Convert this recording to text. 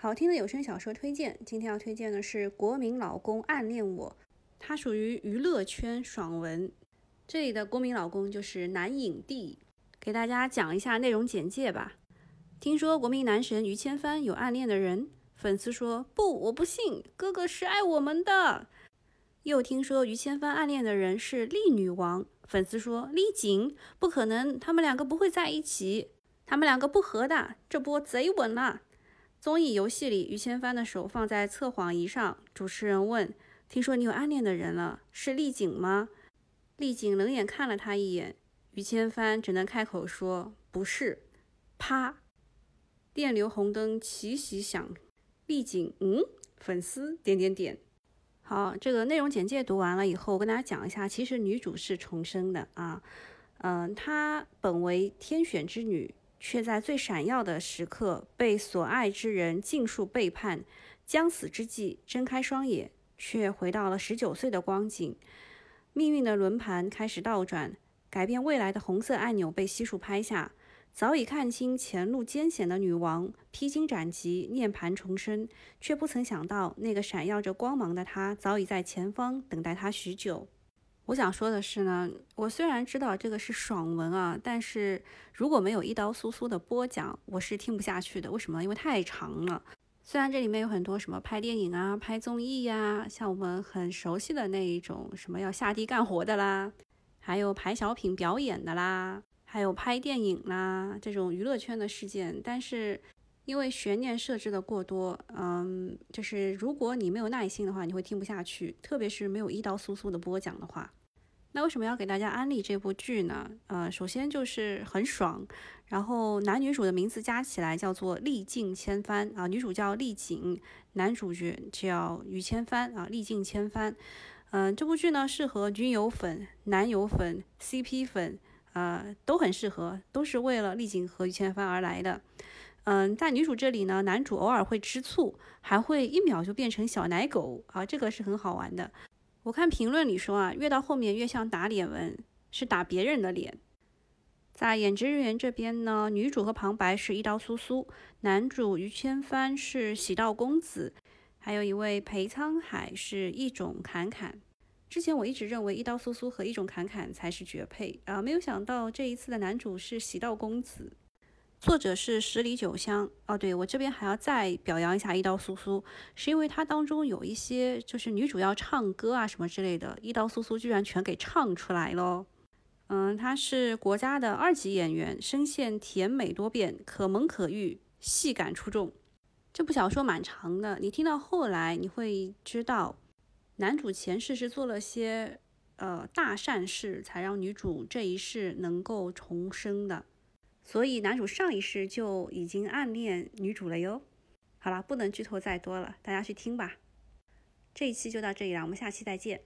好听的有声小说推荐，今天要推荐的是《国民老公暗恋我》，它属于娱乐圈爽文。这里的国民老公就是男影帝，给大家讲一下内容简介吧。听说国民男神于千帆有暗恋的人，粉丝说不，我不信，哥哥是爱我们的。又听说于千帆暗恋的人是丽女王，粉丝说丽景不可能，他们两个不会在一起，他们两个不合的，这波贼稳了。综艺游戏里，于千帆的手放在测谎仪上。主持人问：“听说你有暗恋的人了，是丽景吗？”丽景冷眼看了他一眼，于千帆只能开口说：“不是。”啪，电流红灯齐齐响。丽景，嗯，粉丝点点点。好，这个内容简介读完了以后，我跟大家讲一下，其实女主是重生的啊。嗯，她本为天选之女。却在最闪耀的时刻被所爱之人尽数背叛，将死之际睁开双眼，却回到了十九岁的光景。命运的轮盘开始倒转，改变未来的红色按钮被悉数拍下。早已看清前路艰险的女王披荆斩棘，涅槃重生，却不曾想到那个闪耀着光芒的她早已在前方等待她许久。我想说的是呢，我虽然知道这个是爽文啊，但是如果没有一刀苏苏的播讲，我是听不下去的。为什么？因为太长了。虽然这里面有很多什么拍电影啊、拍综艺呀，像我们很熟悉的那一种什么要下地干活的啦，还有排小品表演的啦，还有拍电影啦这种娱乐圈的事件，但是因为悬念设置的过多，嗯，就是如果你没有耐心的话，你会听不下去，特别是没有一刀苏苏的播讲的话。那为什么要给大家安利这部剧呢？呃，首先就是很爽，然后男女主的名字加起来叫做历尽千帆啊，女主叫丽景，男主角叫于千帆啊，历尽千帆。嗯，这部剧呢适合女友粉、男友粉、CP 粉，呃，都很适合，都是为了丽景和于千帆而来的。嗯，在女主这里呢，男主偶尔会吃醋，还会一秒就变成小奶狗啊，这个是很好玩的。我看评论里说啊，越到后面越像打脸文，是打别人的脸。在演职人员这边呢，女主和旁白是一刀苏苏，男主于千帆是喜道公子，还有一位裴沧海是一种侃侃。之前我一直认为一刀苏苏和一种侃侃才是绝配啊，没有想到这一次的男主是喜道公子。作者是十里九香哦，对我这边还要再表扬一下一刀苏苏，是因为它当中有一些就是女主要唱歌啊什么之类的，一刀苏苏居然全给唱出来了。嗯，她是国家的二级演员，声线甜美多变，可萌可育，戏感出众。这部小说蛮长的，你听到后来你会知道，男主前世是做了些呃大善事，才让女主这一世能够重生的。所以男主上一世就已经暗恋女主了哟。好了，不能剧透再多了，大家去听吧。这一期就到这里了，我们下期再见。